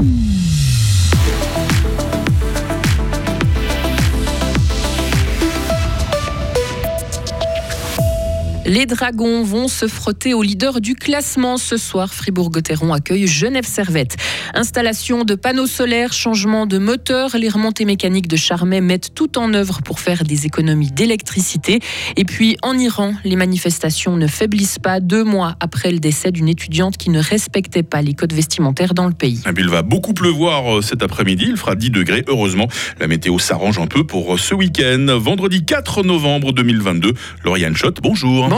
Mm-hmm. Les Dragons vont se frotter au leader du classement ce soir. Fribourg-Gotteron accueille Genève Servette. Installation de panneaux solaires, changement de moteur, les remontées mécaniques de Charmet mettent tout en œuvre pour faire des économies d'électricité. Et puis en Iran, les manifestations ne faiblissent pas deux mois après le décès d'une étudiante qui ne respectait pas les codes vestimentaires dans le pays. Il va beaucoup pleuvoir euh, cet après-midi, il fera 10 degrés. Heureusement, la météo s'arrange un peu pour euh, ce week-end. Vendredi 4 novembre 2022, Lauriane Schott, bonjour. Bonjour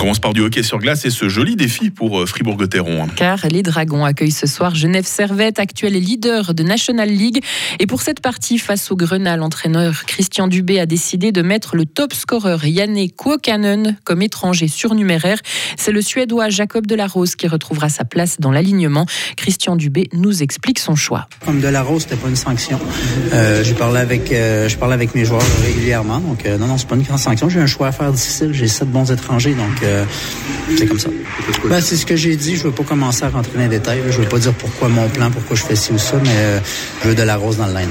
On commence par du hockey sur glace et ce joli défi pour euh, Fribourg-Gotteron. Car les Dragons accueillent ce soir Genève Servette, actuel leader de National League. Et pour cette partie face au Grenat, l'entraîneur Christian Dubé a décidé de mettre le top scoreur Yannick Kuokkanen comme étranger surnuméraire. C'est le Suédois Jacob Delarose qui retrouvera sa place dans l'alignement. Christian Dubé nous explique son choix. Comme Delarose, c'était pas une sanction. Euh, je parlais avec, euh, je parlais avec mes joueurs régulièrement. Donc euh, non, non, c'est pas une grande sanction. J'ai un choix à faire difficile. J'ai sept bons étrangers, donc c'est comme ça. Ben, c'est ce que j'ai dit. Je veux pas commencer à rentrer dans les détails. Je veux pas dire pourquoi mon plan, pourquoi je fais ci ou ça, mais euh, je veux de la rose dans le line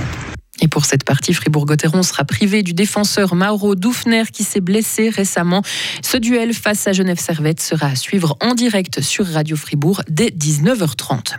et pour cette partie, Fribourg-Gotteron sera privé du défenseur Mauro Dufner qui s'est blessé récemment. Ce duel face à Genève Servette sera à suivre en direct sur Radio Fribourg dès 19h30.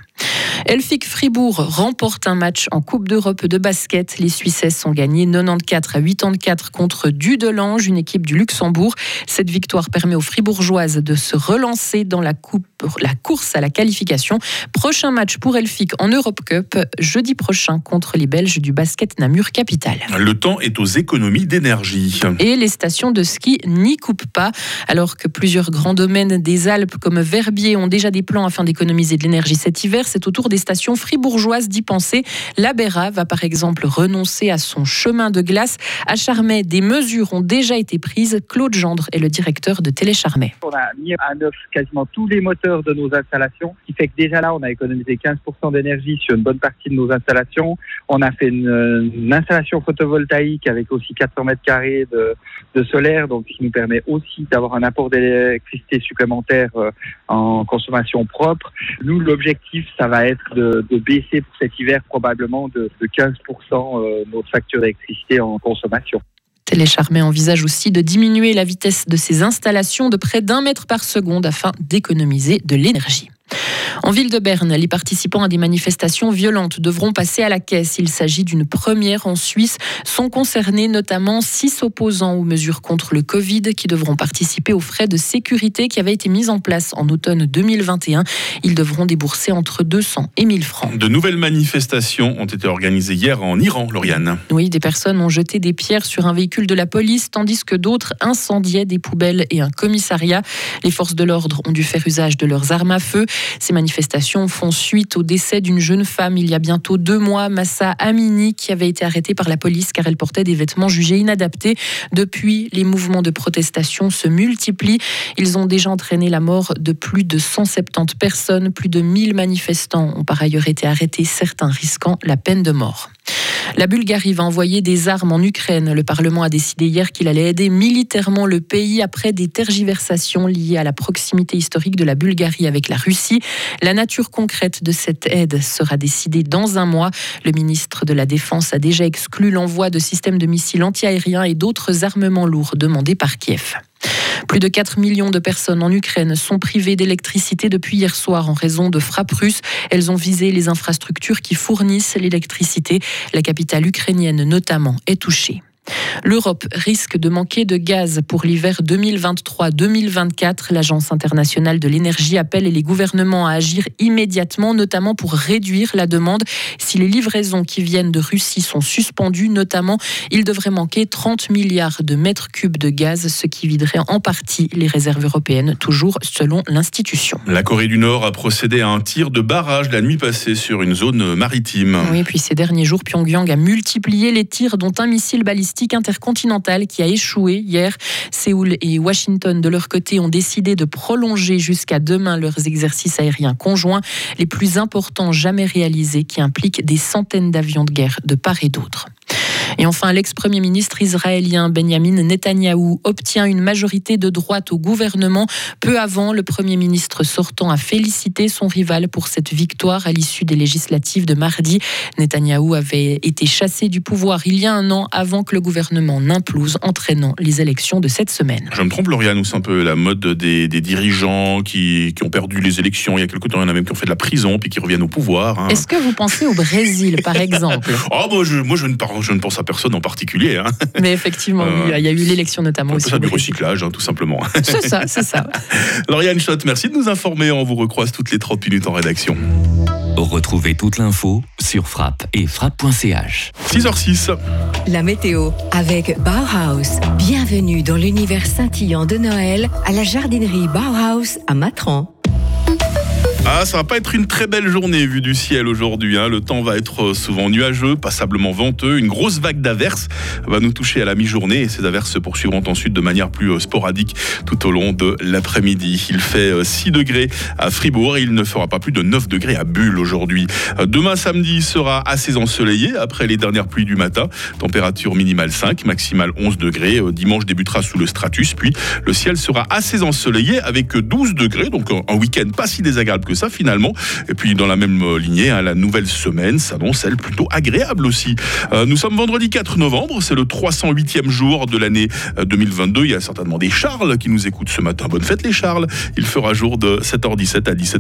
Elfic Fribourg remporte un match en Coupe d'Europe de basket. Les Suissesses ont gagné 94 à 84 contre Dudelange, une équipe du Luxembourg. Cette victoire permet aux Fribourgeoises de se relancer dans la, coupe, la course à la qualification. Prochain match pour Elfic en Europe Cup, jeudi prochain contre les Belges du basket Namur Capital. Le temps est aux économies d'énergie. Et les stations de ski n'y coupent pas, alors que plusieurs grands domaines des Alpes comme Verbier ont déjà des plans afin d'économiser de l'énergie cet hiver. C'est autour des stations fribourgeoises d'y penser. La Béra va par exemple renoncer à son chemin de glace. À Charmey, des mesures ont déjà été prises. Claude Gendre est le directeur de Télécharmey. On a mis à neuf quasiment tous les moteurs de nos installations, ce qui fait que déjà là, on a économisé 15% d'énergie sur une bonne partie de nos installations. On a fait une, installation photovoltaïque avec aussi 400 mètres carrés de, solaire, donc qui nous permet aussi d'avoir un apport d'électricité supplémentaire euh, en consommation propre. Nous, l'objectif, ça va être de, baisser pour cet hiver probablement de, 15% euh, notre facture d'électricité en consommation. Télécharmé envisage aussi de diminuer la vitesse de ses installations de près d'un mètre par seconde afin d'économiser de l'énergie. En ville de Berne, les participants à des manifestations violentes devront passer à la caisse. Il s'agit d'une première en Suisse. Sont concernés notamment six opposants aux mesures contre le Covid qui devront participer aux frais de sécurité qui avaient été mis en place en automne 2021. Ils devront débourser entre 200 et 1000 francs. De nouvelles manifestations ont été organisées hier en Iran, Lauriane. Oui, des personnes ont jeté des pierres sur un véhicule de la police, tandis que d'autres incendiaient des poubelles et un commissariat. Les forces de l'ordre ont dû faire usage de leurs armes à feu. Ces manifestations font suite au décès d'une jeune femme il y a bientôt deux mois, Massa Amini, qui avait été arrêtée par la police car elle portait des vêtements jugés inadaptés. Depuis, les mouvements de protestation se multiplient. Ils ont déjà entraîné la mort de plus de 170 personnes. Plus de 1000 manifestants ont par ailleurs été arrêtés, certains risquant la peine de mort. La Bulgarie va envoyer des armes en Ukraine. Le Parlement a décidé hier qu'il allait aider militairement le pays après des tergiversations liées à la proximité historique de la Bulgarie avec la Russie. La nature concrète de cette aide sera décidée dans un mois. Le ministre de la Défense a déjà exclu l'envoi de systèmes de missiles antiaériens et d'autres armements lourds demandés par Kiev. Plus de 4 millions de personnes en Ukraine sont privées d'électricité depuis hier soir en raison de frappes russes. Elles ont visé les infrastructures qui fournissent l'électricité. La capitale ukrainienne notamment est touchée. L'Europe risque de manquer de gaz pour l'hiver 2023-2024. L'Agence internationale de l'énergie appelle les gouvernements à agir immédiatement, notamment pour réduire la demande. Si les livraisons qui viennent de Russie sont suspendues, notamment, il devrait manquer 30 milliards de mètres cubes de gaz, ce qui viderait en partie les réserves européennes, toujours selon l'institution. La Corée du Nord a procédé à un tir de barrage la nuit passée sur une zone maritime. Oui, puis ces derniers jours, Pyongyang a multiplié les tirs, dont un missile balistique intercontinentale qui a échoué hier. Séoul et Washington, de leur côté, ont décidé de prolonger jusqu'à demain leurs exercices aériens conjoints, les plus importants jamais réalisés, qui impliquent des centaines d'avions de guerre de part et d'autre. Et enfin, l'ex-premier ministre israélien Benjamin Netanyahou obtient une majorité de droite au gouvernement. Peu avant, le premier ministre sortant a félicité son rival pour cette victoire à l'issue des législatives de mardi. Netanyahou avait été chassé du pouvoir il y a un an avant que le gouvernement n'implose, entraînant les élections de cette semaine. Je me trompe, Lauriane, ou c'est un peu la mode des, dirigeants qui, ont perdu les élections il y a quelque temps, il y en a même qui ont fait de la prison puis qui reviennent au pouvoir. Hein. Est-ce que vous pensez au Brésil, par exemple? Oh, moi, je, moi je, ne, je, ne, pense à personne en particulier. Hein. Mais effectivement, euh, il y a eu l'élection notamment aussi. Ça du recyclage, hein, tout simplement. C'est ça, c'est ça. Lauriane Schott, merci de nous informer. On vous recroise toutes les 30 minutes en rédaction. Retrouvez toute l'info sur frappe et frappe.ch. 6h06. La météo avec Bauhaus. Bienvenue dans l'univers scintillant de Noël à la jardinerie Bauhaus à Matran. Ah, ça va pas être une très belle journée vue du ciel aujourd'hui. Hein. Le temps va être euh, souvent nuageux, passablement venteux. Une grosse vague d'averses va nous toucher à la mi-journée et ces averses se poursuivront ensuite de manière plus euh, sporadique tout au long de l'après-midi. Il fait 6 euh, degrés à Fribourg et il ne fera pas plus de 9 degrés à Bulle aujourd'hui. Demain samedi sera assez ensoleillé après les dernières pluies du matin. Température minimale 5, maximale 11 degrés. Dimanche débutera sous le stratus, puis le ciel sera assez ensoleillé avec 12 degrés, donc un week-end pas si désagréable ça finalement. Et puis dans la même lignée, hein, la nouvelle semaine s'annonce elle plutôt agréable aussi. Euh, nous sommes vendredi 4 novembre, c'est le 308e jour de l'année 2022. Euh, Il y a certainement des Charles qui nous écoutent ce matin. Bonne fête les Charles. Il fera jour de 7h17 à 17h.